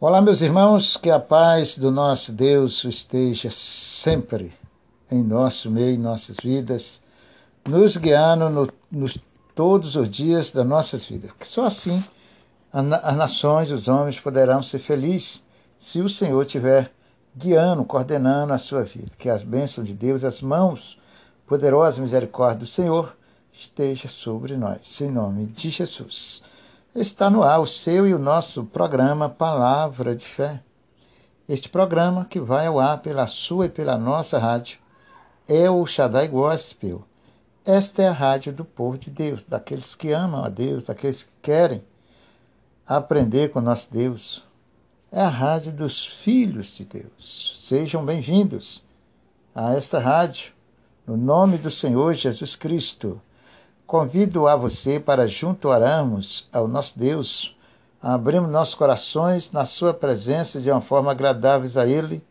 Olá, meus irmãos, que a paz do nosso Deus esteja sempre em nosso meio, em nossas vidas, nos guiando no, nos, todos os dias das nossas vidas. Só assim as nações, os homens poderão ser felizes se o Senhor estiver guiando, coordenando a sua vida. Que as bênçãos de Deus, as mãos poderosas misericórdia do Senhor esteja sobre nós. Em nome de Jesus está no ar o seu e o nosso programa Palavra de Fé. Este programa, que vai ao ar pela sua e pela nossa rádio, é o Shaddai Gospel. Esta é a rádio do povo de Deus, daqueles que amam a Deus, daqueles que querem aprender com nosso Deus. É a rádio dos filhos de Deus. Sejam bem-vindos a esta rádio, no nome do Senhor Jesus Cristo. Convido a você para junto orarmos ao nosso Deus, abrimos nossos corações na sua presença de uma forma agradável a Ele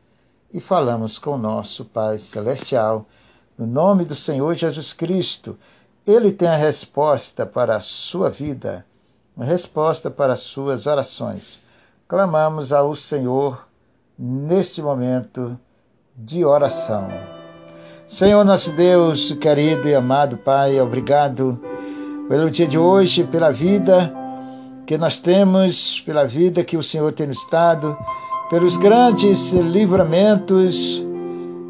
e falamos com o nosso Pai Celestial. No nome do Senhor Jesus Cristo, Ele tem a resposta para a sua vida, a resposta para as suas orações. Clamamos ao Senhor neste momento de oração. Senhor nosso Deus, querido e amado Pai, obrigado pelo dia de hoje, pela vida que nós temos, pela vida que o Senhor tem nos dado, pelos grandes livramentos,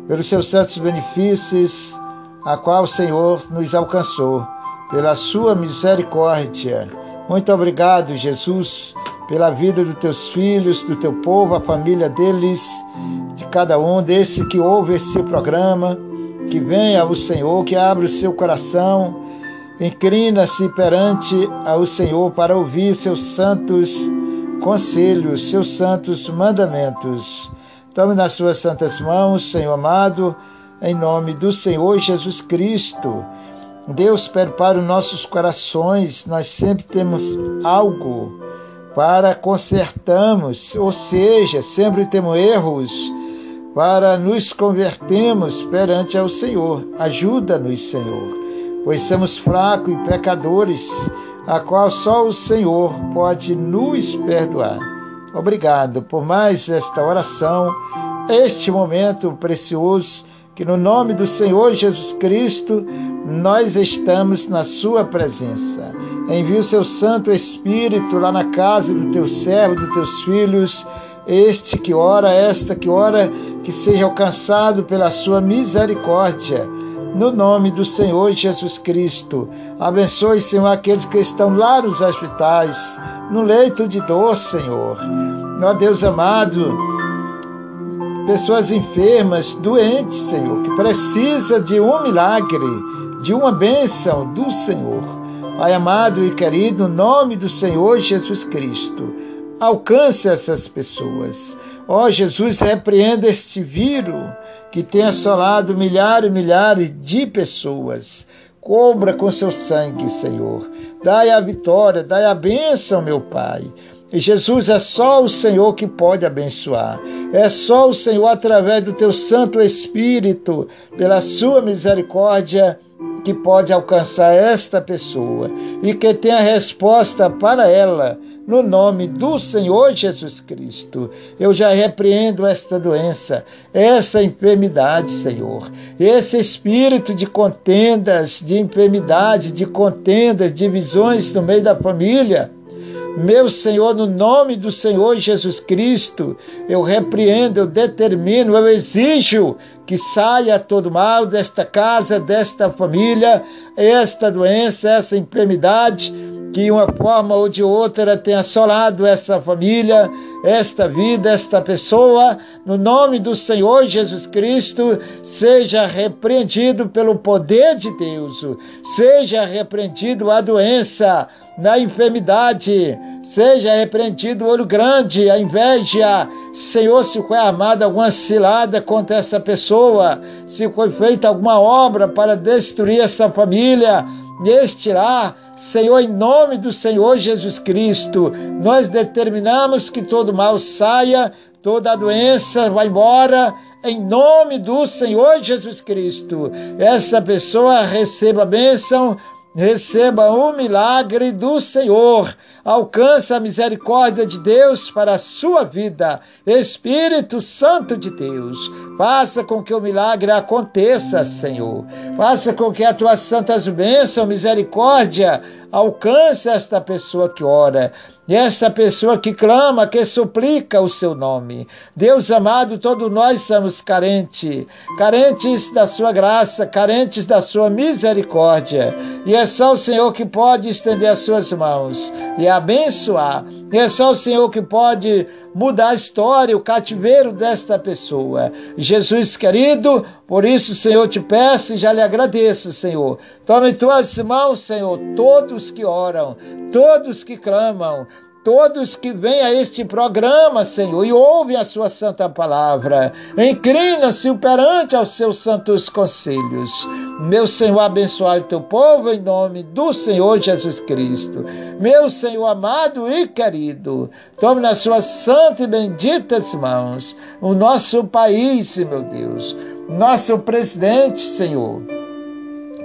pelos seus santos benefícios, a qual o Senhor nos alcançou, pela sua misericórdia. Muito obrigado, Jesus, pela vida dos teus filhos, do teu povo, a família deles, de cada um desse que ouve esse programa que venha ao Senhor, que abra o seu coração, inclina-se perante ao Senhor para ouvir seus santos conselhos, seus santos mandamentos. Tome nas suas santas mãos, Senhor amado, em nome do Senhor Jesus Cristo. Deus, prepara os nossos corações, nós sempre temos algo para consertarmos, ou seja, sempre temos erros para nos convertermos perante ao Senhor. Ajuda-nos, Senhor, pois somos fracos e pecadores, a qual só o Senhor pode nos perdoar. Obrigado por mais esta oração, este momento precioso, que no nome do Senhor Jesus Cristo nós estamos na Sua presença. Envie o seu Santo Espírito lá na casa do teu servo, dos teus filhos, este que ora, esta que ora, que seja alcançado pela sua misericórdia. No nome do Senhor Jesus Cristo. Abençoe, Senhor, aqueles que estão lá nos hospitais, no leito de dor, Senhor. Ó Deus amado, pessoas enfermas, doentes, Senhor, que precisa de um milagre, de uma bênção do Senhor. Pai amado e querido, no nome do Senhor Jesus Cristo alcance essas pessoas. Ó oh, Jesus, repreenda este vírus que tem assolado milhares e milhares de pessoas. Cobra com seu sangue, Senhor. Dai a vitória, dai a bênção, meu Pai. E Jesus é só o Senhor que pode abençoar. É só o Senhor, através do teu Santo Espírito, pela sua misericórdia, que pode alcançar esta pessoa e que tem a resposta para ela no nome do Senhor Jesus Cristo. Eu já repreendo esta doença, essa enfermidade, Senhor. Esse espírito de contendas, de enfermidade, de contendas, divisões no meio da família. Meu Senhor, no nome do Senhor Jesus Cristo, eu repreendo, eu determino, eu exijo que saia todo mal desta casa, desta família, esta doença, essa enfermidade que uma forma ou de outra tem assolado essa família, esta vida, esta pessoa, no nome do Senhor Jesus Cristo, seja repreendido pelo poder de Deus, seja repreendido a doença, na enfermidade, seja repreendido o olho grande, a inveja. Senhor, se foi armada alguma cilada contra essa pessoa, se foi feita alguma obra para destruir essa família, neste lar, Senhor, em nome do Senhor Jesus Cristo, nós determinamos que todo mal saia, toda doença vá embora, em nome do Senhor Jesus Cristo. Essa pessoa receba a bênção receba o milagre do Senhor. Alcança a misericórdia de Deus para a sua vida. Espírito Santo de Deus, faça com que o milagre aconteça, Senhor. Faça com que a tua santas bênçãos, misericórdia, alcance esta pessoa que ora. E esta pessoa que clama, que suplica o seu nome. Deus amado, todos nós somos carentes, carentes da sua graça, carentes da sua misericórdia. E é só o Senhor que pode estender as suas mãos e abençoar. E é só o Senhor que pode mudar a história, o cativeiro desta pessoa. Jesus querido, por isso, Senhor, te peço e já lhe agradeço, Senhor. Tome em tuas mãos, Senhor, todos que oram, todos que clamam, todos que vêm a este programa, Senhor, e ouvem a sua santa palavra, inclina-se perante aos seus santos conselhos. Meu Senhor, abençoe o teu povo em nome do Senhor Jesus Cristo. Meu Senhor amado e querido, tome nas suas santas e benditas mãos o nosso país, meu Deus, nosso presidente, Senhor,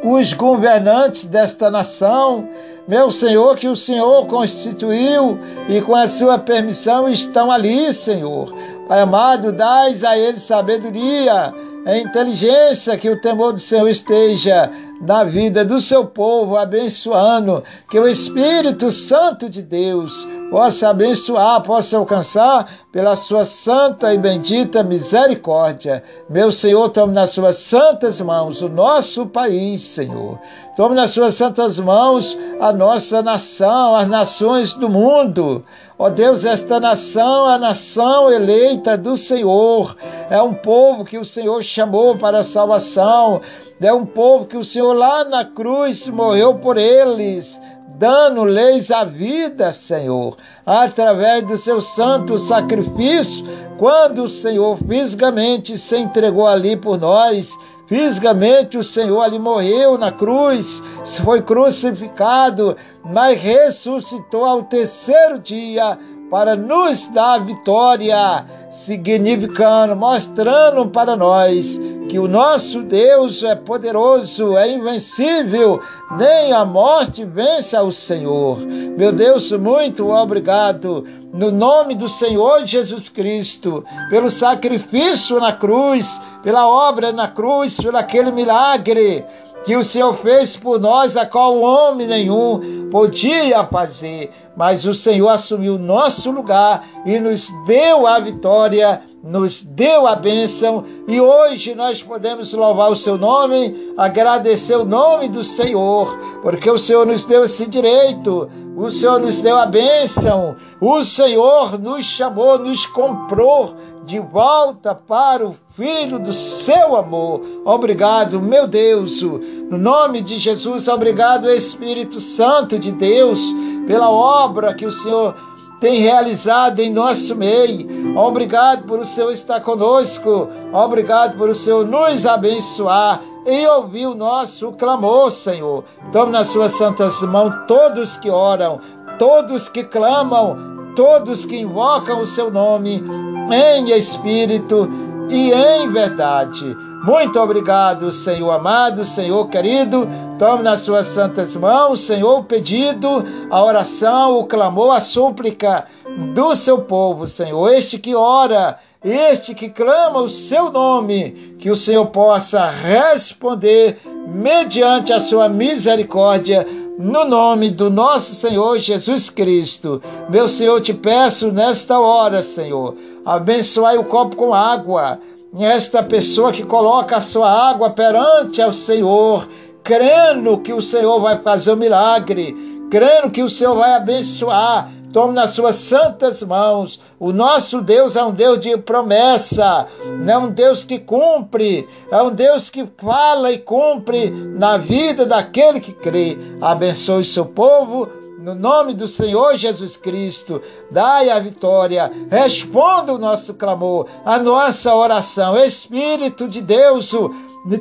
os governantes desta nação, meu Senhor, que o Senhor constituiu e com a sua permissão estão ali, Senhor. Pai amado, dais a eles sabedoria, a inteligência, que o temor do Senhor esteja na vida do seu povo, abençoando, que o Espírito Santo de Deus possa abençoar, possa alcançar pela sua santa e bendita misericórdia. Meu Senhor, tome nas suas santas mãos o nosso país, Senhor. Tome nas suas santas mãos a nossa nação, as nações do mundo. Ó Deus, esta nação a nação eleita do Senhor. É um povo que o Senhor chamou para a salvação. É um povo que o Senhor lá na cruz morreu por eles, dando-lhes a vida, Senhor, através do seu santo sacrifício, quando o Senhor fisicamente se entregou ali por nós. Fisicamente o Senhor ali morreu na cruz, foi crucificado, mas ressuscitou ao terceiro dia para nos dar vitória, significando, mostrando para nós que o nosso Deus é poderoso, é invencível, nem a morte vence ao Senhor. Meu Deus, muito obrigado no nome do Senhor Jesus Cristo, pelo sacrifício na cruz, pela obra na cruz, pelo aquele milagre que o Senhor fez por nós, a qual homem nenhum podia fazer, mas o Senhor assumiu nosso lugar e nos deu a vitória nos deu a bênção. E hoje nós podemos louvar o seu nome, agradecer o nome do Senhor, porque o Senhor nos deu esse direito, o Senhor nos deu a bênção, o Senhor nos chamou, nos comprou de volta para o Filho do seu amor. Obrigado, meu Deus, no nome de Jesus, obrigado, Espírito Santo de Deus, pela obra que o Senhor tem realizado em nosso meio. Obrigado por o Senhor estar conosco. Obrigado por o Senhor nos abençoar e ouvir o nosso clamor, Senhor. Tome nas suas santas mãos todos que oram, todos que clamam, todos que invocam o seu nome em espírito e em verdade. Muito obrigado, Senhor amado, Senhor querido. Tome nas suas santas mãos, Senhor, o pedido, a oração, o clamor, a súplica do seu povo, Senhor. Este que ora, este que clama o seu nome, que o Senhor possa responder mediante a sua misericórdia no nome do nosso Senhor Jesus Cristo. Meu Senhor, te peço nesta hora, Senhor, abençoai o copo com água esta pessoa que coloca a sua água perante ao Senhor, crendo que o Senhor vai fazer um milagre, crendo que o Senhor vai abençoar. Tome nas suas santas mãos. O nosso Deus é um Deus de promessa, é um Deus que cumpre, é um Deus que fala e cumpre na vida daquele que crê. Abençoe seu povo no nome do Senhor Jesus Cristo, dai a vitória, responda o nosso clamor, a nossa oração. Espírito de Deus,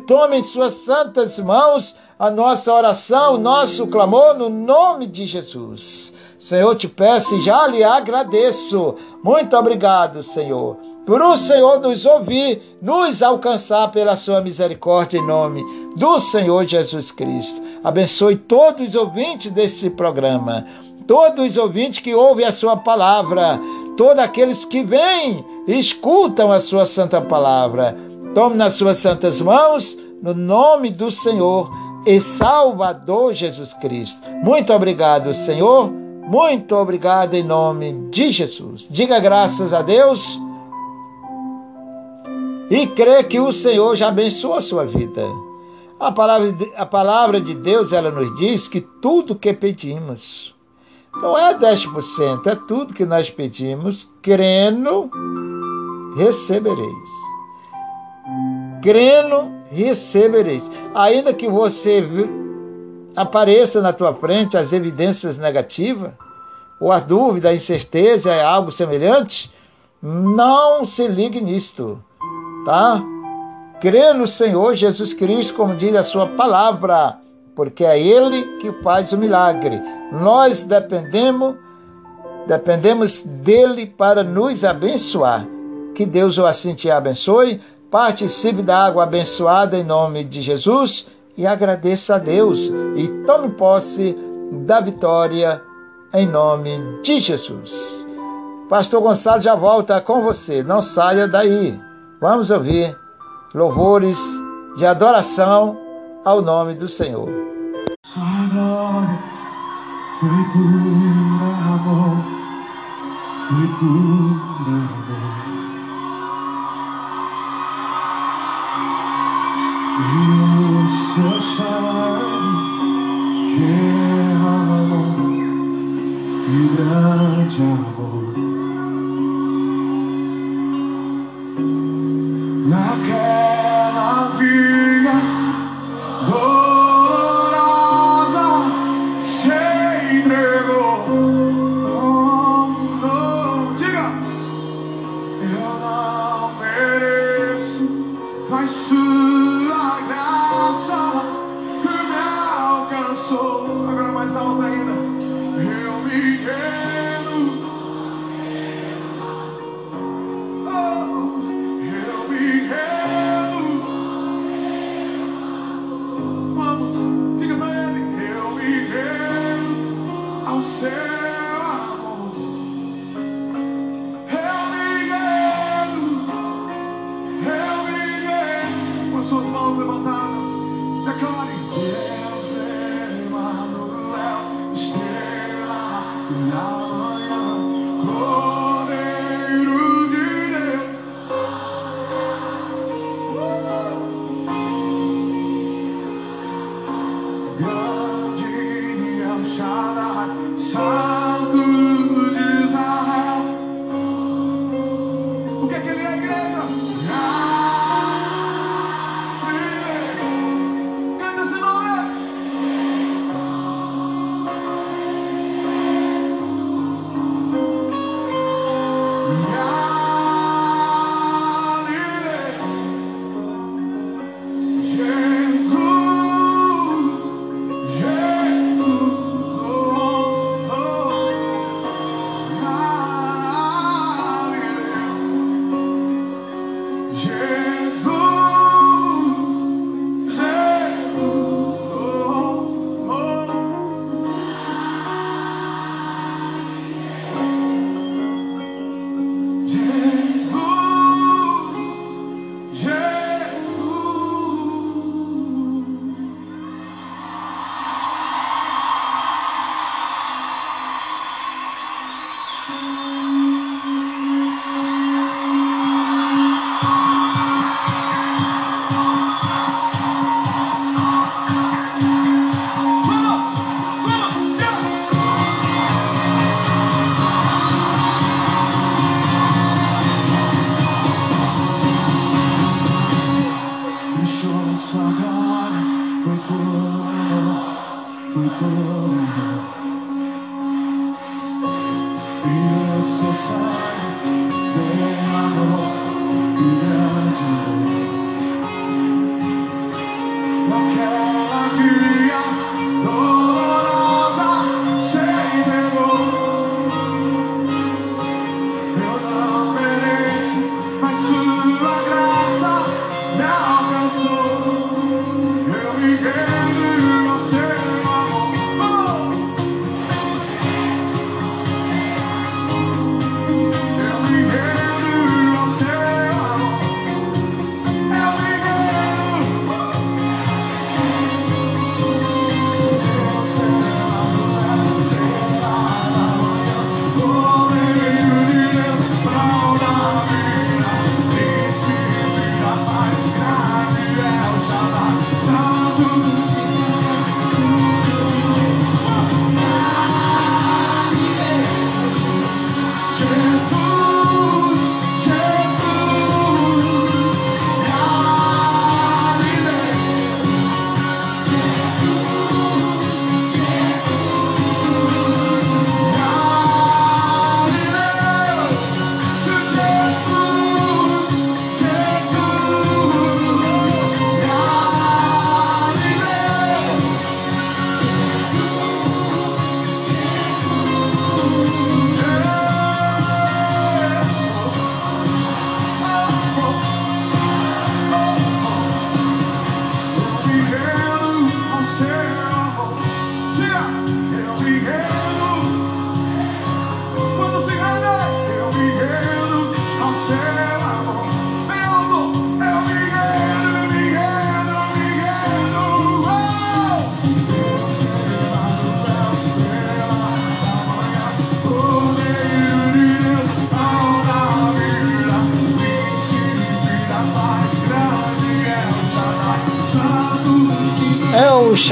tome em suas santas mãos a nossa oração, o nosso clamor, no nome de Jesus. Senhor, te peço e já lhe agradeço. Muito obrigado, Senhor para o Senhor nos ouvir, nos alcançar pela sua misericórdia em nome do Senhor Jesus Cristo. Abençoe todos os ouvintes desse programa, todos os ouvintes que ouvem a sua palavra, todos aqueles que vêm e escutam a sua santa palavra. Tome nas suas santas mãos, no nome do Senhor e Salvador Jesus Cristo. Muito obrigado, Senhor. Muito obrigado em nome de Jesus. Diga graças a Deus e crê que o Senhor já abençoou a sua vida. A palavra, a palavra de Deus, ela nos diz que tudo que pedimos, não é 10%, é tudo que nós pedimos, crendo, recebereis. Crendo, recebereis. Ainda que você apareça na tua frente as evidências negativas, ou a dúvida, a incerteza, é algo semelhante, não se ligue nisto, tá? Crê no Senhor Jesus Cristo, como diz a sua palavra, porque é Ele que faz o milagre. Nós dependemos, dependemos dele para nos abençoar. Que Deus o assim te abençoe participe da água abençoada em nome de Jesus e agradeça a Deus e tome posse da vitória em nome de Jesus. Pastor Gonçalo já volta com você, não saia daí. Vamos ouvir louvores de adoração ao nome do Senhor. Glória amor, amor. e o seu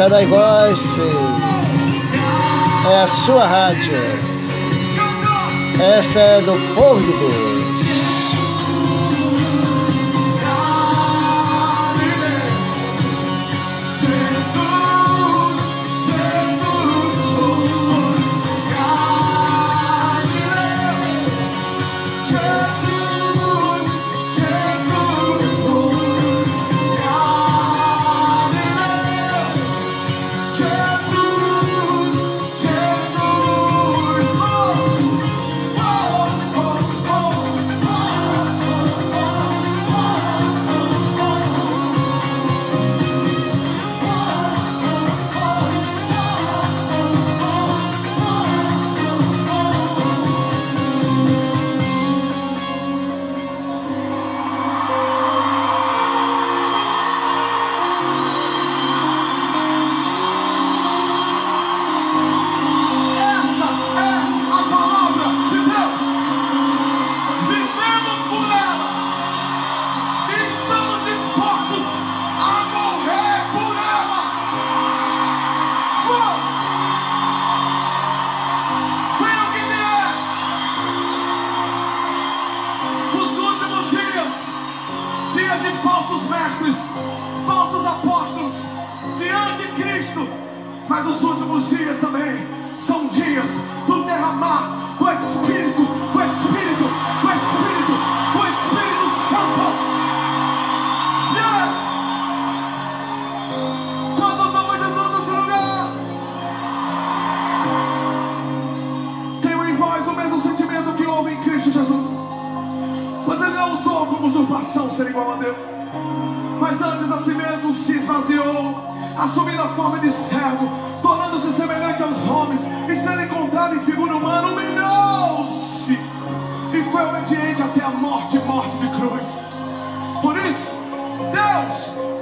Gospel. É a sua rádio. Essa é do povo de Deus. forma de servo, tornando-se semelhante aos homens, e sendo encontrado em figura humana, humilhou-se e foi obediente até a morte morte de cruz. Por isso, Deus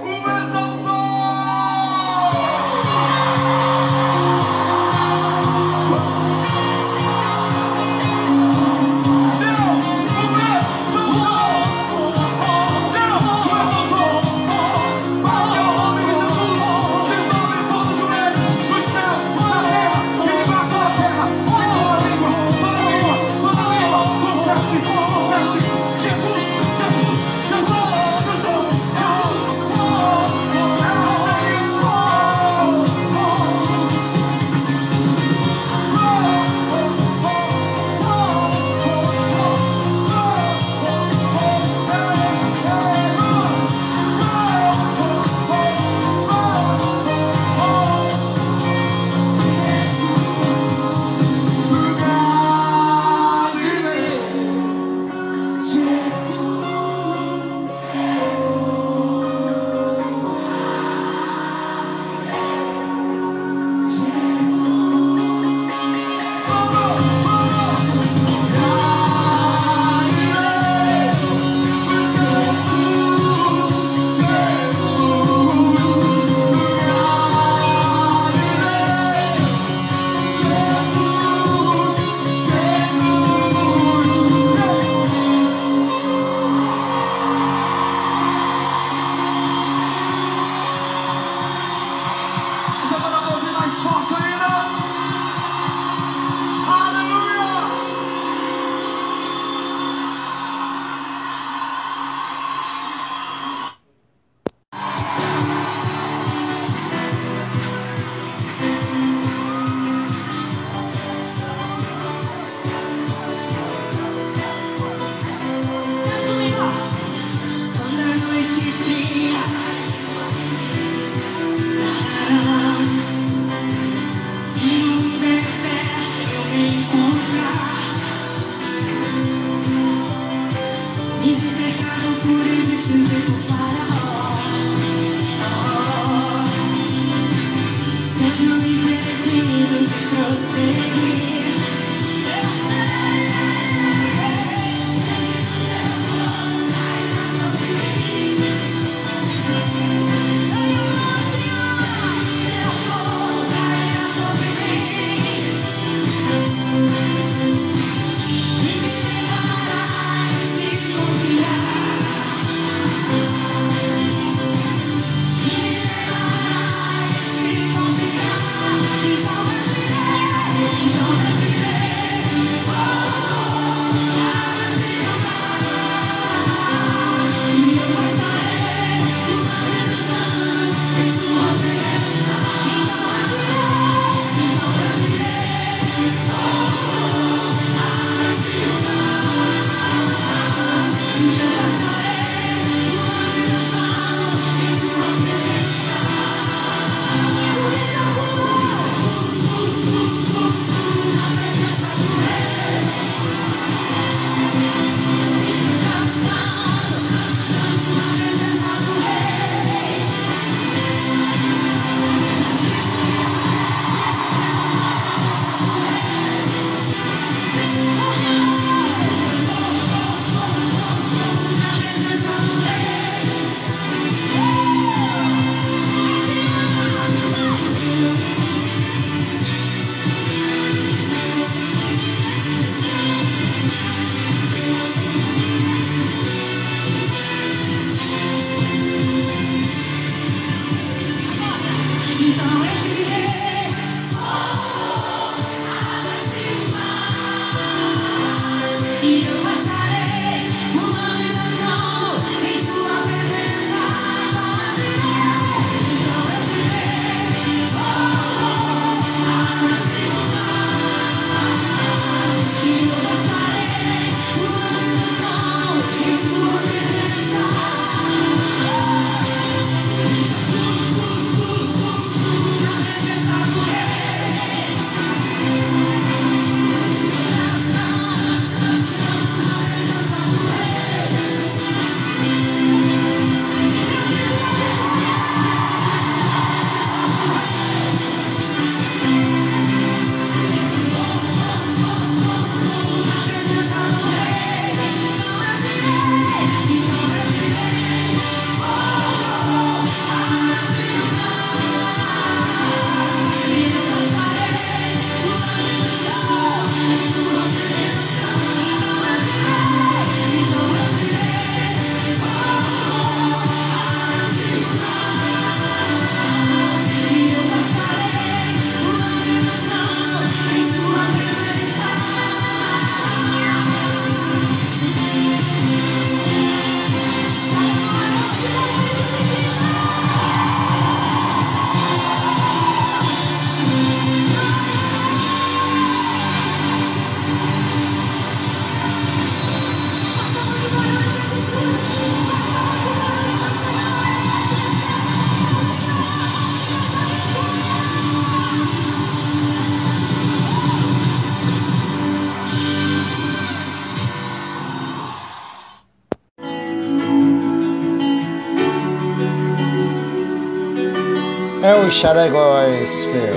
É o Shaddai Gospel.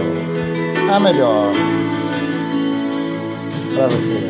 A melhor para você.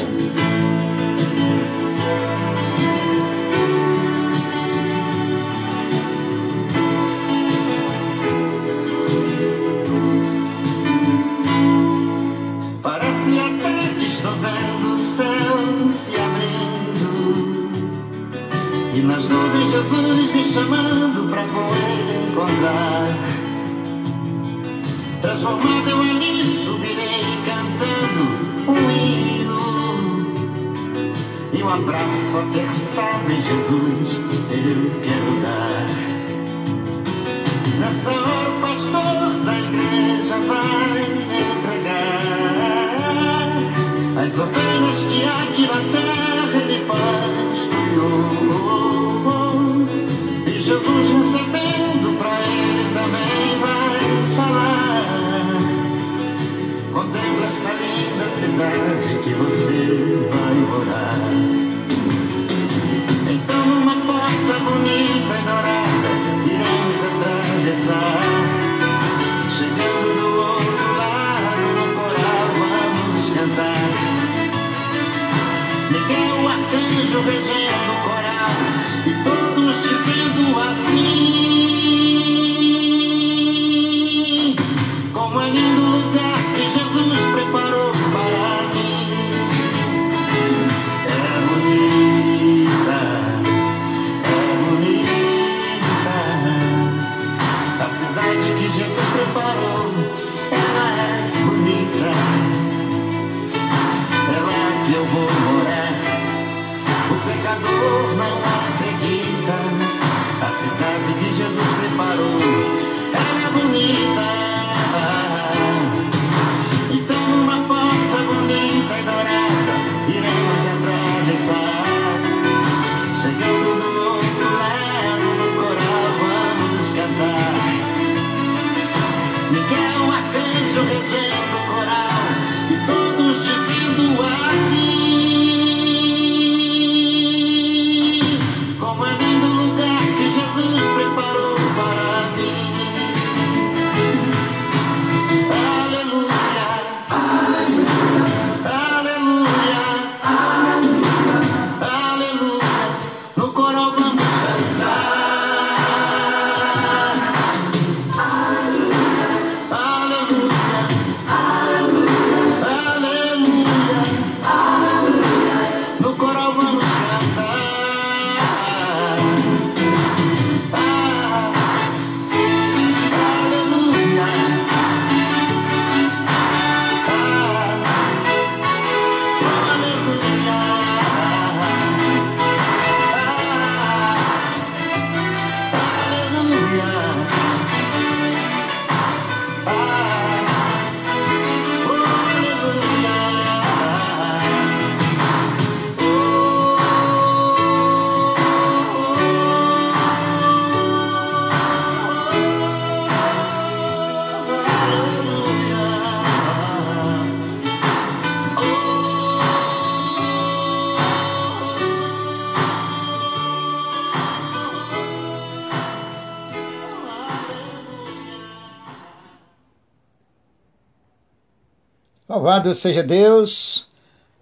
Louvado seja Deus.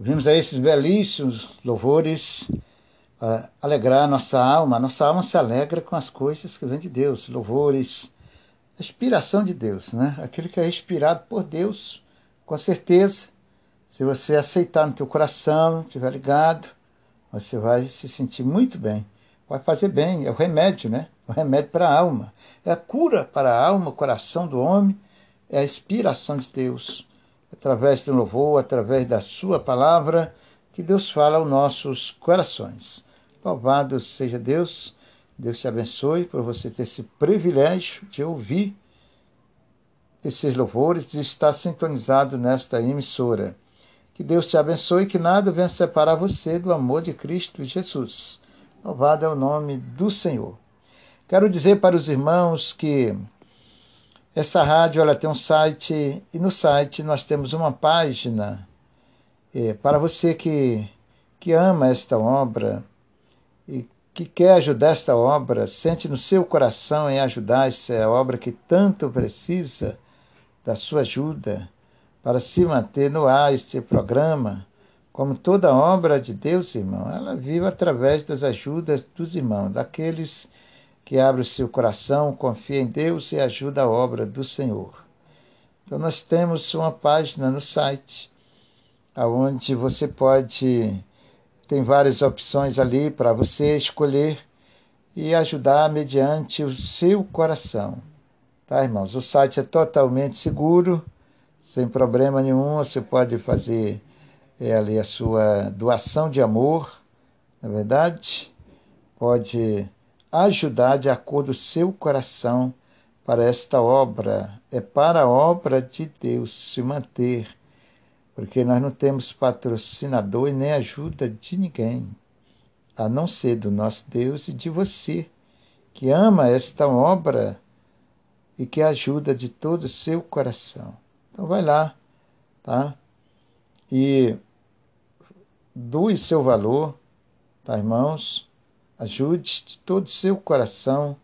Ouvimos aí esses belíssimos louvores para alegrar nossa alma. Nossa alma se alegra com as coisas que vêm de Deus. Louvores, a inspiração de Deus, né? Aquilo que é inspirado por Deus, com certeza. Se você aceitar no teu coração, estiver ligado, você vai se sentir muito bem. Vai fazer bem, é o remédio, né? O remédio para a alma. É a cura para a alma, o coração do homem, é a inspiração de Deus através do louvor, através da sua palavra, que Deus fala aos nossos corações. Louvado seja Deus, Deus te abençoe por você ter esse privilégio de ouvir esses louvores, de estar sintonizado nesta emissora. Que Deus te abençoe e que nada venha separar você do amor de Cristo Jesus. Louvado é o nome do Senhor. Quero dizer para os irmãos que essa rádio ela tem um site e no site nós temos uma página é, para você que, que ama esta obra e que quer ajudar esta obra, sente no seu coração em ajudar essa obra que tanto precisa da sua ajuda para se manter no ar este programa, como toda obra de Deus, irmão, ela vive através das ajudas dos irmãos, daqueles que abrem o seu coração, confia em Deus e ajuda a obra do Senhor. Então nós temos uma página no site onde você pode tem várias opções ali para você escolher e ajudar mediante o seu coração. Tá, irmãos? O site é totalmente seguro, sem problema nenhum. Você pode fazer é, ali a sua doação de amor, na é verdade, pode ajudar de acordo seu coração para esta obra. É para a obra de Deus se manter, porque nós não temos patrocinador e nem ajuda de ninguém, a não ser do nosso Deus e de você, que ama esta obra e que ajuda de todo o seu coração. Então vai lá, tá? E doe seu valor, tá, irmãos? Ajude de todo o seu coração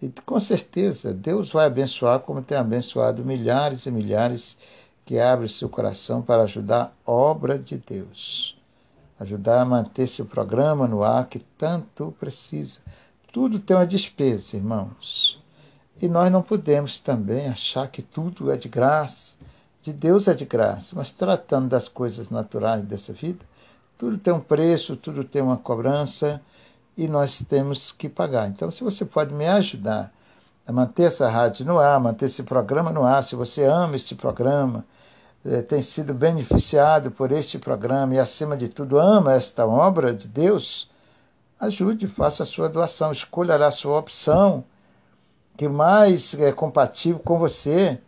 e com certeza Deus vai abençoar, como tem abençoado milhares e milhares que abrem seu coração para ajudar a obra de Deus. Ajudar a manter seu programa no ar que tanto precisa. Tudo tem uma despesa, irmãos. E nós não podemos também achar que tudo é de graça. De Deus é de graça, mas tratando das coisas naturais dessa vida, tudo tem um preço, tudo tem uma cobrança e nós temos que pagar. Então, se você pode me ajudar a manter essa rádio no ar, manter esse programa no ar, se você ama este programa, eh, tem sido beneficiado por este programa e, acima de tudo, ama esta obra de Deus, ajude, faça a sua doação, escolha a sua opção que mais é compatível com você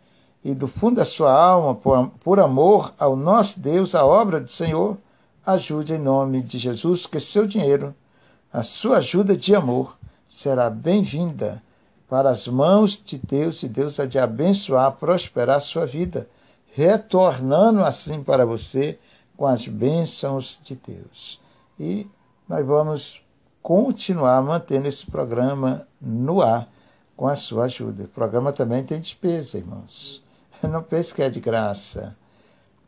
e do fundo da sua alma, por, amor ao nosso Deus, a obra do Senhor, ajude em nome de Jesus, que seu dinheiro a sua ajuda de amor será bem-vinda para as mãos de Deus e Deus há de abençoar, prosperar a sua vida, retornando assim para você com as bênçãos de Deus. E nós vamos continuar mantendo esse programa no ar com a sua ajuda. O programa também tem despesa, irmãos. Não pense que é de graça.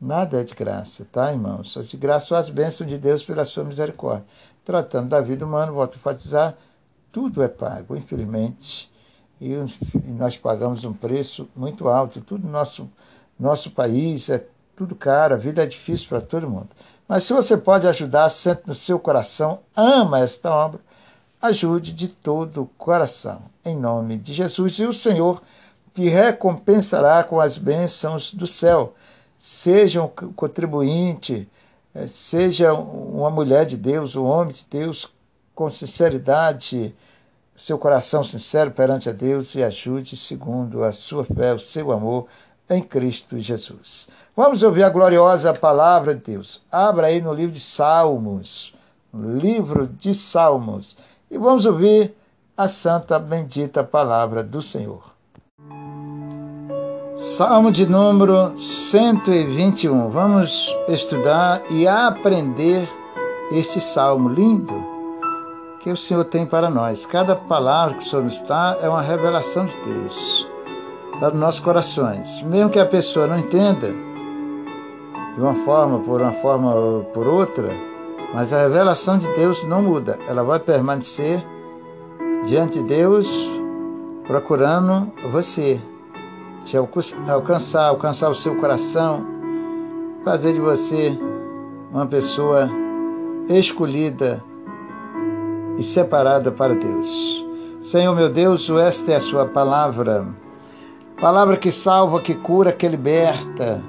Nada é de graça, tá, irmãos? Só de graça as bênçãos de Deus pela sua misericórdia tratando da vida humana, volto a enfatizar, tudo é pago, infelizmente. E, nós pagamos um preço muito alto. Tudo no nosso, nosso país é tudo caro, a vida é difícil para todo mundo. Mas se você pode ajudar, sente no seu coração, ama esta obra, ajude de todo o coração. Em nome de Jesus. E o Senhor te recompensará com as bênçãos do céu. Seja um contribuinte seja uma mulher de Deus, um homem de Deus, com sinceridade, seu coração sincero perante a Deus e ajude segundo a sua fé, o seu amor em Cristo Jesus. Vamos ouvir a gloriosa palavra de Deus. Abra aí no livro de Salmos, livro de Salmos, e vamos ouvir a santa bendita palavra do Senhor. Salmo de número 121. Vamos estudar e aprender este salmo lindo que o Senhor tem para nós. Cada palavra que o Senhor nos dá é uma revelação de Deus para os nossos corações. Mesmo que a pessoa não entenda de uma forma, por uma forma ou por outra, mas a revelação de Deus não muda. Ela vai permanecer diante de Deus procurando você te alcançar, alcançar o seu coração, fazer de você uma pessoa escolhida e separada para Deus. Senhor meu Deus, esta é a sua palavra, palavra que salva, que cura, que liberta,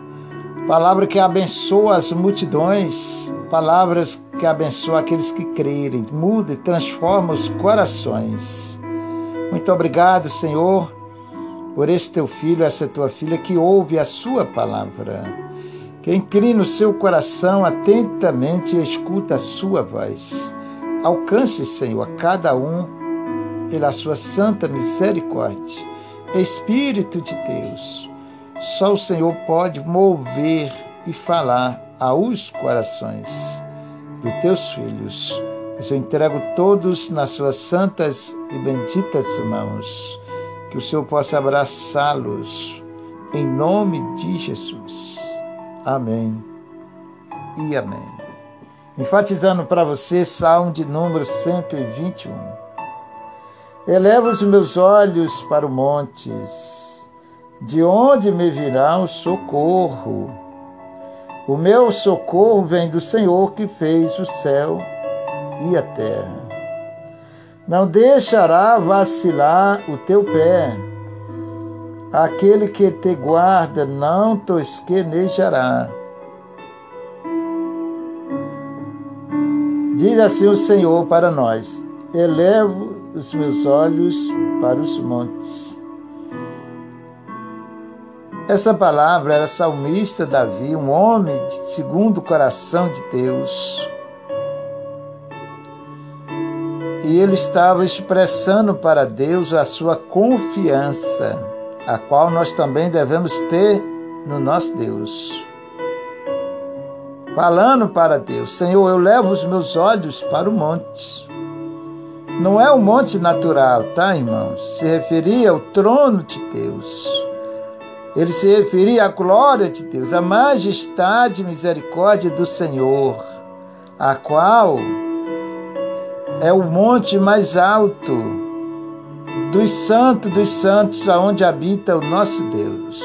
palavra que abençoa as multidões, palavras que abençoa aqueles que crerem, muda e transforma os corações. Muito obrigado, Senhor por esse teu filho, essa tua filha que ouve a sua palavra, que inclina o seu coração atentamente e escuta a sua voz. Alcance, Senhor, a cada um pela sua santa misericórdia. Espírito de Deus, só o Senhor pode mover e falar aos corações dos teus filhos. Eu entrego todos nas suas santas e benditas mãos. Que o Senhor possa abraçá-los em nome de Jesus. Amém e amém. Enfatizando para você, Salmo de número 121. Eleva os meus olhos para os montes, de onde me virá o socorro? O meu socorro vem do Senhor que fez o céu e a terra. Não deixará vacilar o teu pé. Aquele que te guarda não tosquenejará. Diz assim o Senhor para nós: Elevo os meus olhos para os montes. Essa palavra era salmista Davi, um homem segundo o coração de Deus. E ele estava expressando para Deus a sua confiança, a qual nós também devemos ter no nosso Deus falando para Deus: Senhor, eu levo os meus olhos para o monte. Não é o monte natural, tá, irmãos? Se referia ao trono de Deus. Ele se referia à glória de Deus, à majestade e misericórdia do Senhor, a qual é o monte mais alto dos santos dos santos, aonde habita o nosso Deus.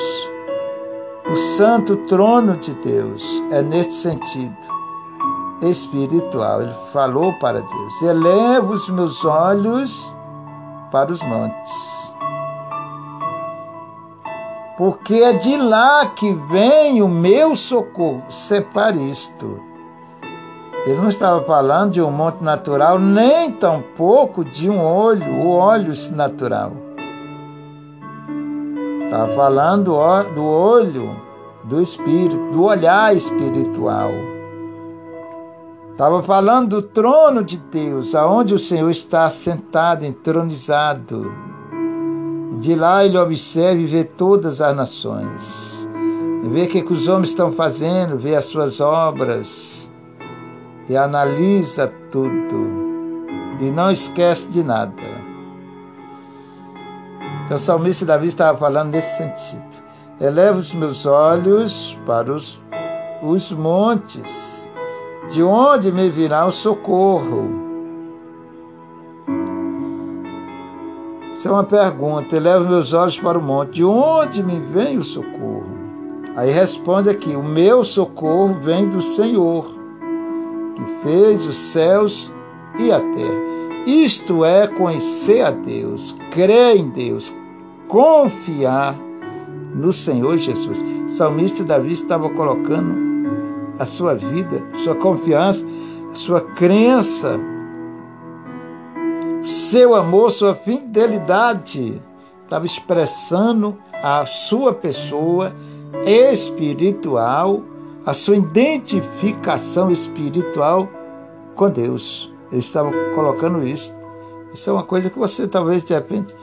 O santo trono de Deus é neste sentido espiritual. Ele falou para Deus: Elevo os meus olhos para os montes. Porque é de lá que vem o meu socorro. Separe isto. Ele não estava falando de um monte natural, nem tampouco de um olho, o olho natural. Estava falando do olho do espírito, do olhar espiritual. Estava falando do trono de Deus, aonde o Senhor está sentado, entronizado. De lá ele observa e vê todas as nações. Vê o que, que os homens estão fazendo, vê as suas obras e analisa tudo. E não esquece de nada. Então, o salmista Davi estava falando nesse sentido. Elevo os meus olhos para os, os montes, de onde me virá o socorro. Isso é uma pergunta. Elevo meus olhos para o monte, de onde me vem o socorro? Aí responde aqui: O meu socorro vem do Senhor, que fez os céus e a terra. Isto é conhecer a Deus, crer em Deus, confiar no Senhor Jesus. O salmista Davi estava colocando a sua vida, sua confiança, sua crença, seu amor, sua fidelidade. Estava expressando a sua pessoa espiritual, a sua identificação espiritual com Deus. Ele estava colocando isso. Isso é uma coisa que você talvez de repente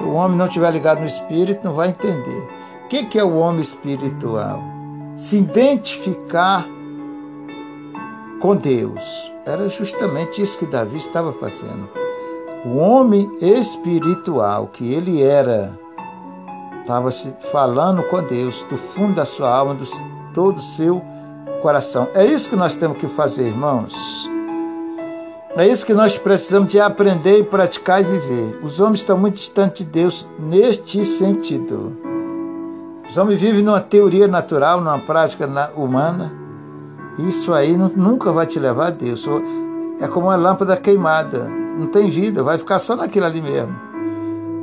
o homem não estiver ligado no espírito, não vai entender. O que é o homem espiritual? Se identificar com Deus. Era justamente isso que Davi estava fazendo. O homem espiritual que ele era, estava se falando com Deus do fundo da sua alma, do todo o seu coração. É isso que nós temos que fazer, irmãos. É isso que nós precisamos de aprender praticar e viver. Os homens estão muito distantes de Deus neste sentido. Os homens vivem numa teoria natural, numa prática humana. Isso aí nunca vai te levar a Deus. É como uma lâmpada queimada. Não tem vida, vai ficar só naquilo ali mesmo.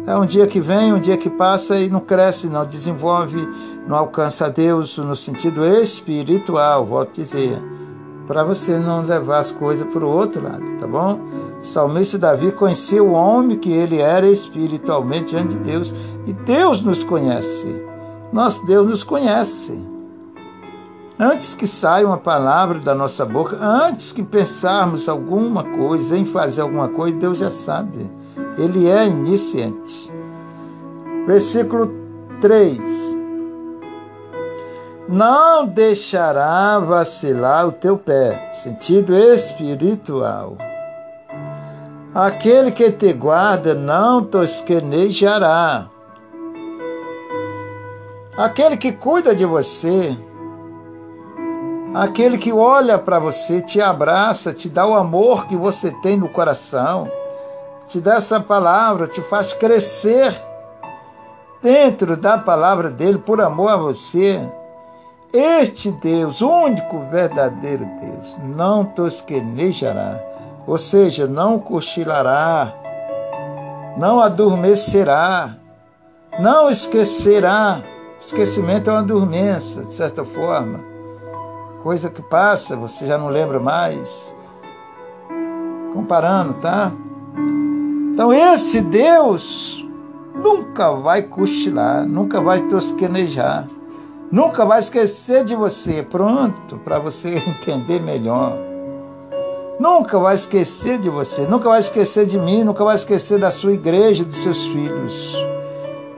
É um dia que vem, um dia que passa e não cresce, não desenvolve, não alcança Deus no sentido espiritual, volto a dizer para você não levar as coisas para o outro lado, tá bom? O salmista Davi conhecia o homem que ele era espiritualmente diante de Deus e Deus nos conhece. Nosso Deus nos conhece. Antes que saia uma palavra da nossa boca, antes que pensarmos alguma coisa, em fazer alguma coisa, Deus já sabe. Ele é iniciante. Versículo 3 não deixará vacilar o teu pé, sentido espiritual. Aquele que te guarda não tosquenejará. Aquele que cuida de você, aquele que olha para você, te abraça, te dá o amor que você tem no coração, te dá essa palavra, te faz crescer dentro da palavra dele por amor a você. Este Deus, único verdadeiro Deus, não tosquenejará, ou seja, não cochilará, não adormecerá, não esquecerá. Esquecimento é uma dormência, de certa forma. Coisa que passa, você já não lembra mais. Comparando, tá? Então, esse Deus nunca vai cochilar, nunca vai tosquenejar, nunca vai esquecer de você. Pronto, para você entender melhor. Nunca vai esquecer de você, nunca vai esquecer de mim, nunca vai esquecer da sua igreja, dos seus filhos.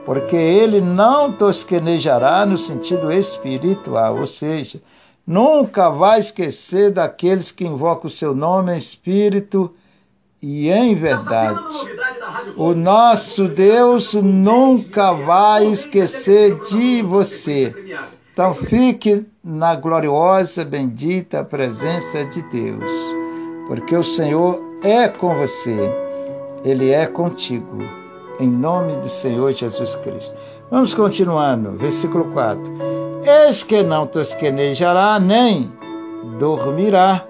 Porque ele não tosquenejará no sentido espiritual, ou seja, nunca vai esquecer daqueles que invocam o seu nome espírito em verdade. O nosso Deus nunca vai esquecer de você. Então fique na gloriosa, bendita presença de Deus, porque o Senhor é com você, Ele é contigo, em nome do Senhor Jesus Cristo. Vamos continuando, versículo 4. Eis que não tosquenejará, nem dormirá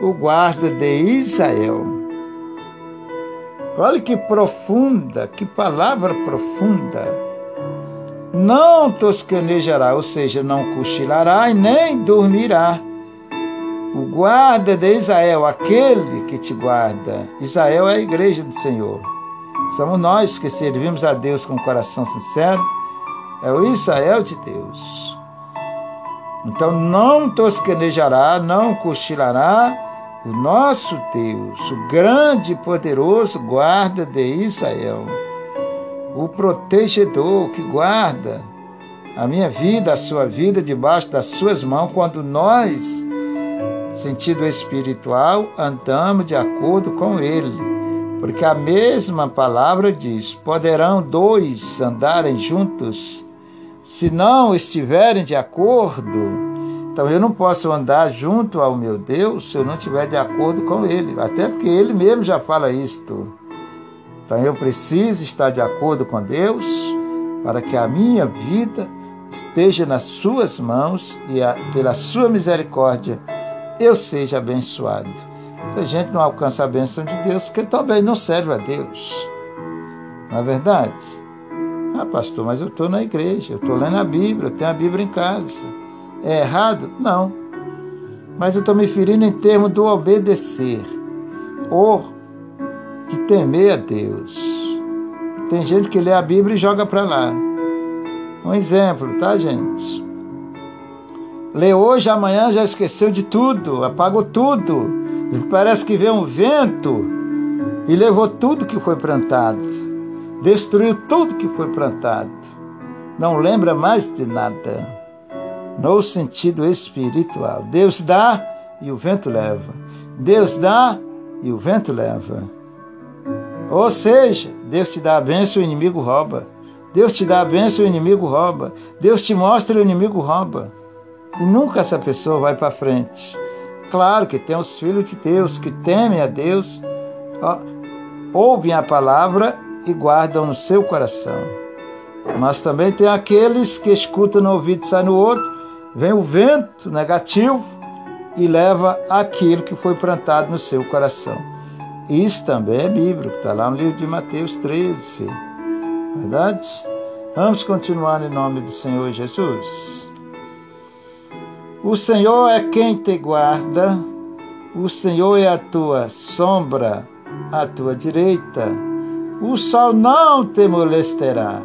o guarda de Israel Olha que profunda, que palavra profunda. Não tosquenejará, ou seja, não cochilará e nem dormirá. O guarda de Israel, aquele que te guarda. Israel é a igreja do Senhor. Somos nós que servimos a Deus com o coração sincero. É o Israel de Deus. Então não tosquenejará, não cochilará o nosso Deus, o grande e poderoso guarda de Israel, o protegedor que guarda a minha vida, a sua vida debaixo das suas mãos, quando nós, sentido espiritual, andamos de acordo com Ele. Porque a mesma palavra diz: poderão dois andarem juntos, se não estiverem de acordo então eu não posso andar junto ao meu Deus se eu não estiver de acordo com Ele, até porque Ele mesmo já fala isto. Então eu preciso estar de acordo com Deus para que a minha vida esteja nas Suas mãos e a, pela Sua misericórdia eu seja abençoado. A gente não alcança a bênção de Deus porque também não serve a Deus. Não é verdade? Ah, pastor, mas eu estou na igreja, eu estou lendo a Bíblia, eu tenho a Bíblia em casa. É errado? Não. Mas eu estou me referindo em termos do obedecer ou de temer a Deus. Tem gente que lê a Bíblia e joga para lá. Um exemplo, tá, gente? Lê hoje, amanhã já esqueceu de tudo, apagou tudo. Parece que veio um vento e levou tudo que foi plantado, destruiu tudo que foi plantado. Não lembra mais de nada no sentido espiritual. Deus dá e o vento leva. Deus dá e o vento leva. Ou seja, Deus te dá a bênção e o inimigo rouba. Deus te dá a bênção e o inimigo rouba. Deus te mostra e o inimigo rouba. E nunca essa pessoa vai para frente. Claro que tem os filhos de Deus que temem a Deus, ouvem a palavra e guardam no seu coração. Mas também tem aqueles que escutam no ouvido e saem no outro, vem o vento negativo e leva aquilo que foi plantado no seu coração. Isso também é bíblico, está lá no livro de Mateus 13. Verdade? Vamos continuar em nome do Senhor Jesus. O Senhor é quem te guarda, o Senhor é a tua sombra à tua direita. O sol não te molestará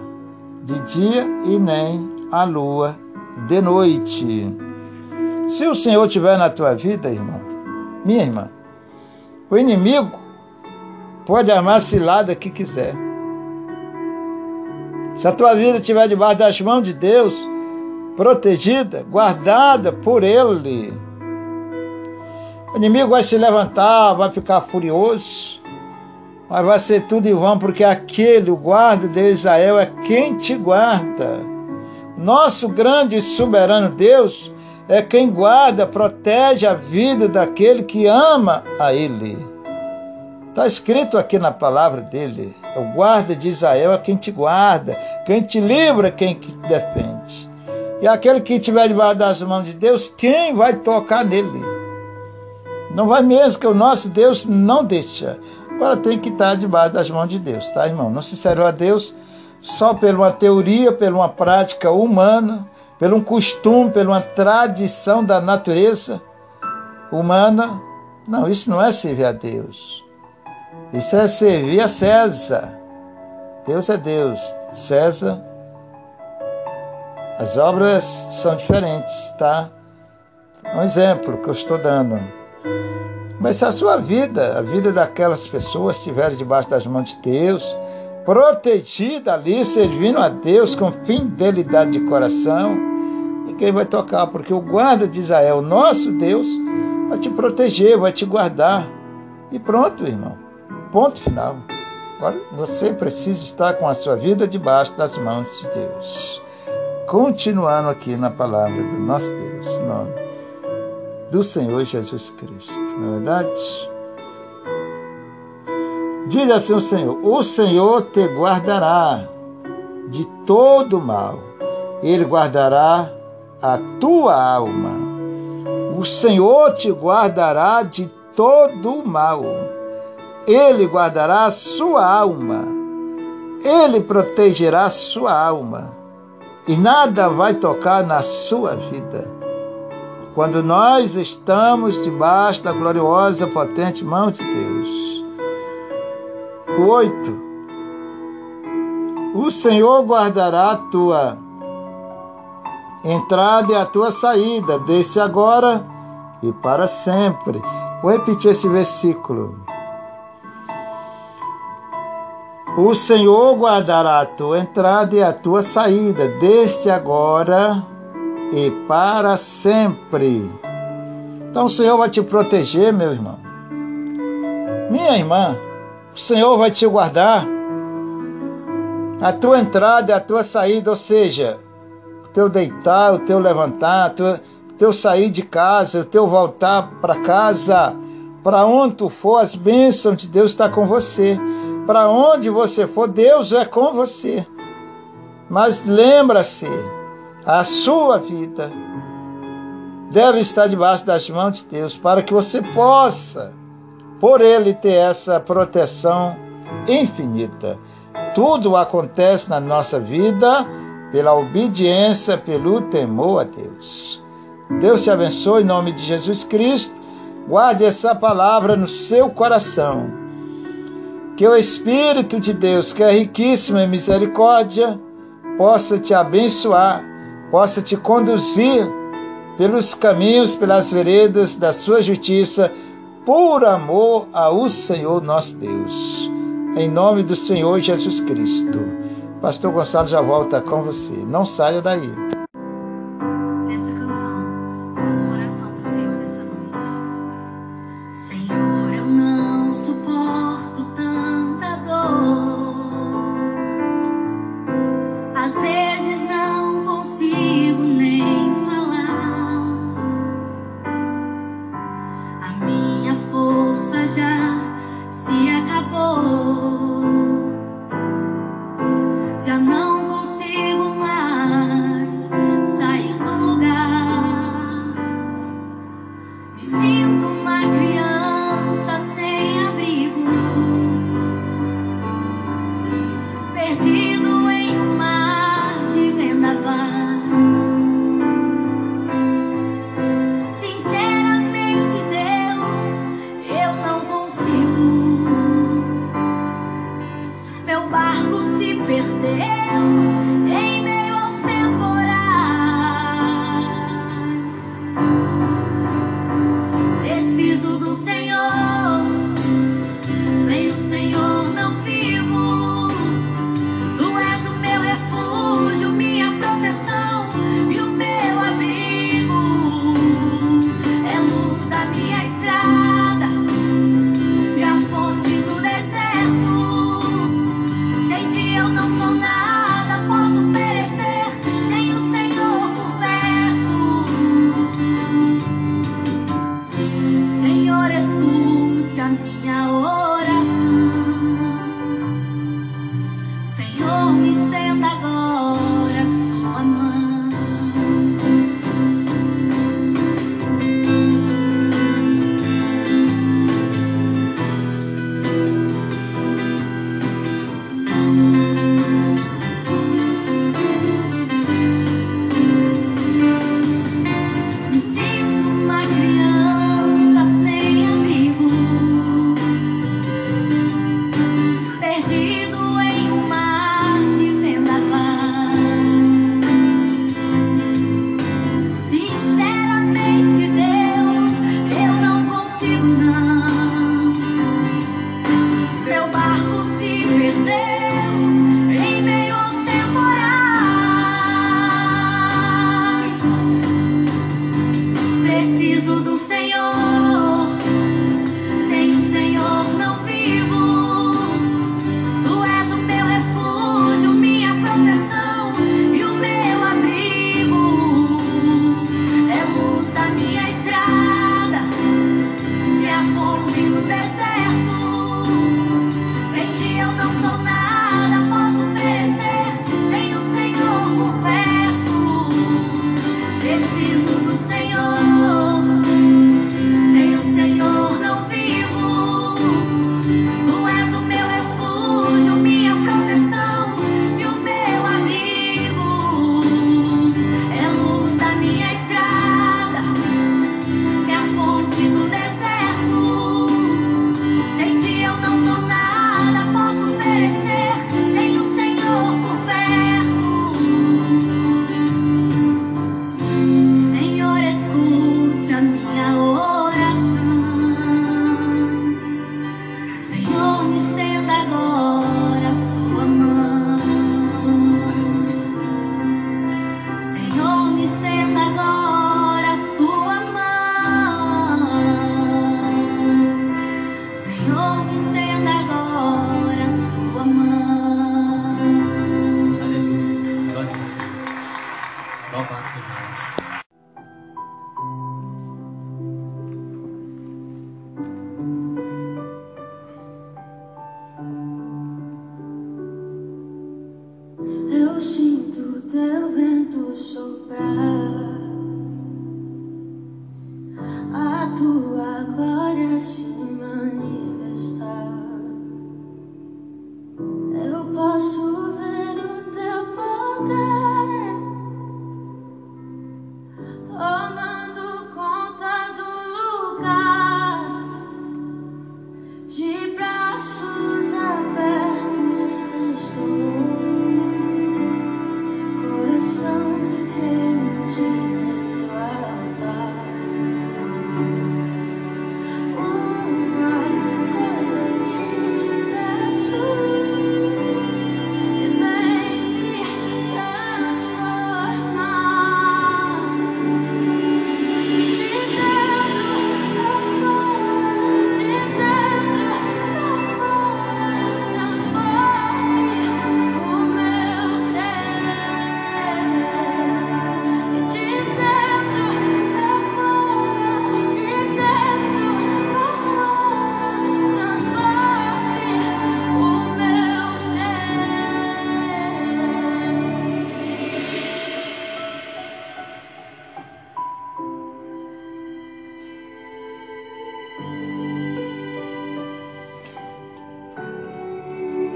de dia e nem a lua de noite. Se o Senhor estiver na tua vida, irmão, minha irmã, o inimigo pode armar a cilada que quiser. Se a tua vida estiver debaixo das mãos de Deus, protegida, guardada por Ele, o inimigo vai se levantar, vai ficar furioso, mas vai ser tudo em vão, porque aquele, o guarda de Israel, é quem te guarda. Nosso grande e soberano Deus é quem guarda, protege a vida daquele que ama a Ele. Está escrito aqui na palavra dele: o guarda de Israel é quem te guarda, quem te livra, quem te defende. E aquele que estiver debaixo das mãos de Deus, quem vai tocar nele? Não vai mesmo, que o nosso Deus não deixa. Agora tem que estar debaixo das mãos de Deus, tá, irmão? Não se serve a Deus só por uma teoria, por uma prática humana, por um costume, por uma tradição da natureza humana. Não, isso não é servir a Deus. Isso é servir a César. Deus é Deus. César. As obras são diferentes, tá? Um exemplo que eu estou dando. Mas se a sua vida, a vida daquelas pessoas estiver debaixo das mãos de Deus, protegida ali, servindo a Deus com fidelidade de coração, ninguém vai tocar, porque o guarda de Israel, nosso Deus, vai te proteger, vai te guardar. E pronto, irmão. Ponto final. Agora você precisa estar com a sua vida debaixo das mãos de Deus. Continuando aqui na palavra do nosso Deus, nome do Senhor Jesus Cristo. Não é verdade? Diz assim o Senhor: O Senhor te guardará de todo mal, Ele guardará a tua alma. O Senhor te guardará de todo mal, Ele guardará a sua alma, Ele protegerá a sua alma, e nada vai tocar na sua vida. Quando nós estamos debaixo da gloriosa, potente mão de Deus. 8. O Senhor guardará a tua entrada e a tua saída, desde agora e para sempre. Vou repetir esse versículo. O Senhor guardará a tua entrada e a tua saída, desde agora e para sempre. Então o Senhor vai te proteger, meu irmão. Minha irmã, o Senhor vai te guardar. A tua entrada e a tua saída, ou seja, o teu deitar, o teu levantar, o teu sair de casa, o teu voltar para casa, para onde tu for, as bênçãos de Deus estão com você. Para onde você for, Deus é com você. Mas lembra-se, a sua vida deve estar debaixo das mãos de Deus para que você possa por ele ter essa proteção infinita. Tudo acontece na nossa vida pela obediência, pelo temor a Deus. Deus te abençoe em nome de Jesus Cristo. Guarde essa palavra no seu coração. Que o Espírito de Deus, que é riquíssimo em misericórdia, possa te abençoar, possa te conduzir pelos caminhos, pelas veredas da sua justiça por amor ao Senhor nosso Deus. Em nome do Senhor Jesus Cristo. Pastor Gonçalo já volta com você. Não saia daí.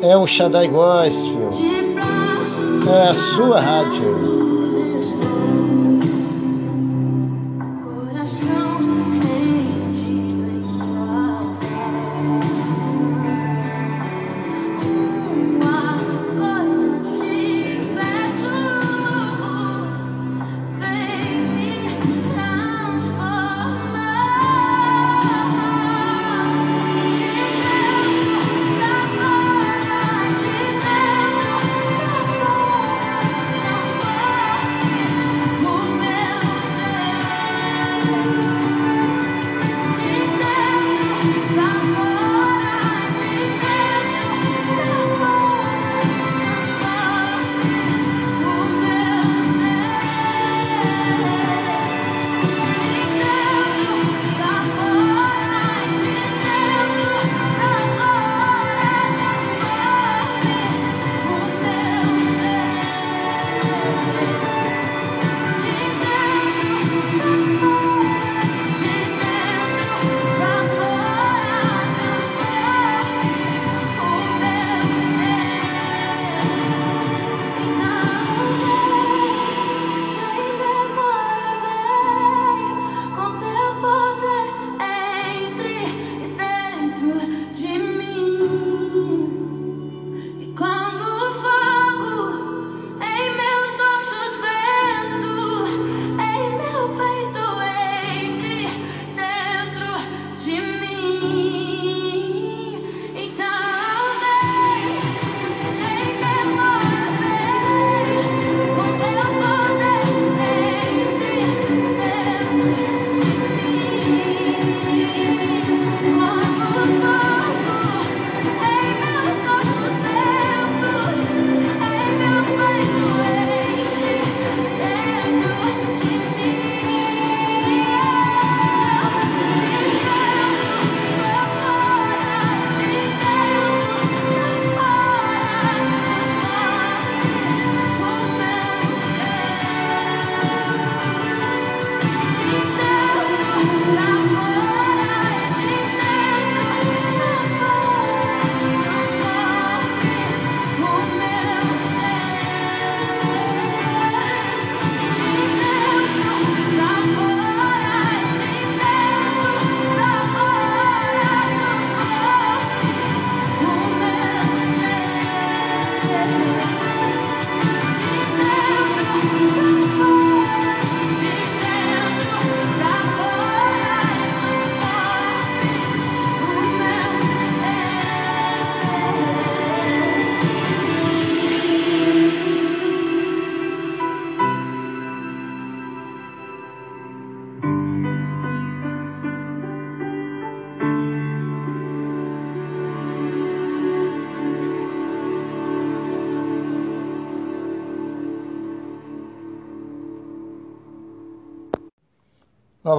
É o Shaddai Gospel. É a sua rádio.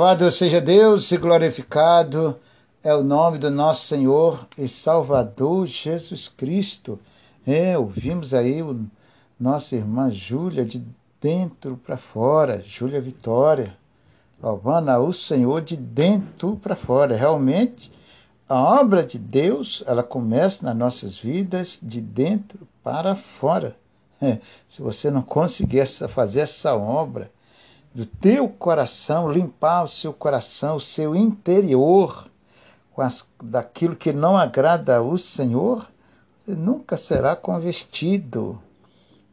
Louvado seja Deus e glorificado é o nome do nosso Senhor e Salvador Jesus Cristo. É, ouvimos aí o nossa irmã Júlia de dentro para fora. Júlia Vitória, louvando o Senhor de dentro para fora. Realmente, a obra de Deus, ela começa nas nossas vidas de dentro para fora. Se você não conseguir fazer essa obra do teu coração, limpar o seu coração, o seu interior, com as, daquilo que não agrada ao Senhor, você nunca será convertido.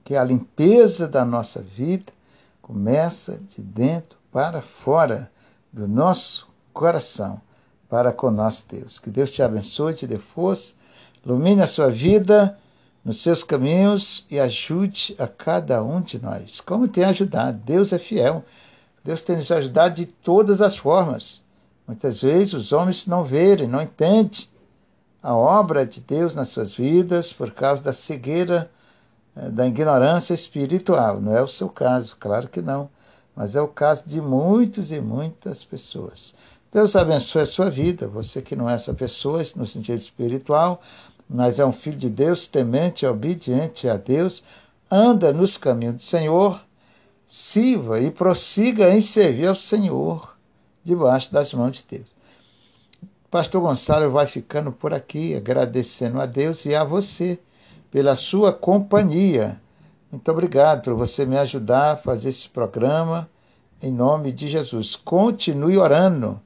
Que a limpeza da nossa vida começa de dentro para fora do nosso coração, para com nosso Deus. Que Deus te abençoe, te dê força, ilumine a sua vida nos seus caminhos e ajude a cada um de nós. Como tem ajudado? Deus é fiel. Deus tem nos ajudado de todas as formas. Muitas vezes os homens não verem, não entendem a obra de Deus nas suas vidas por causa da cegueira, eh, da ignorância espiritual. Não é o seu caso, claro que não, mas é o caso de muitos e muitas pessoas. Deus abençoe a sua vida, você que não é essa pessoa no sentido espiritual, mas é um filho de Deus, temente, obediente a Deus, anda nos caminhos do Senhor, sirva e prossiga em servir ao Senhor debaixo das mãos de Deus. Pastor Gonçalo vai ficando por aqui, agradecendo a Deus e a você pela sua companhia. Muito obrigado por você me ajudar a fazer esse programa. Em nome de Jesus. Continue orando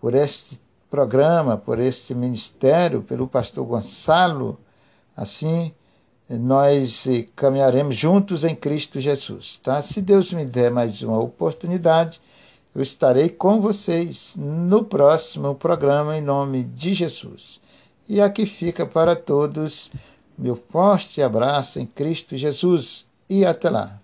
por este programa, por este ministério, pelo pastor Gonçalo. Assim, nós caminharemos juntos em Cristo Jesus. Tá? Se Deus me der mais uma oportunidade, eu estarei com vocês no próximo programa em nome de Jesus. E aqui fica para todos meu forte abraço em Cristo Jesus e até lá.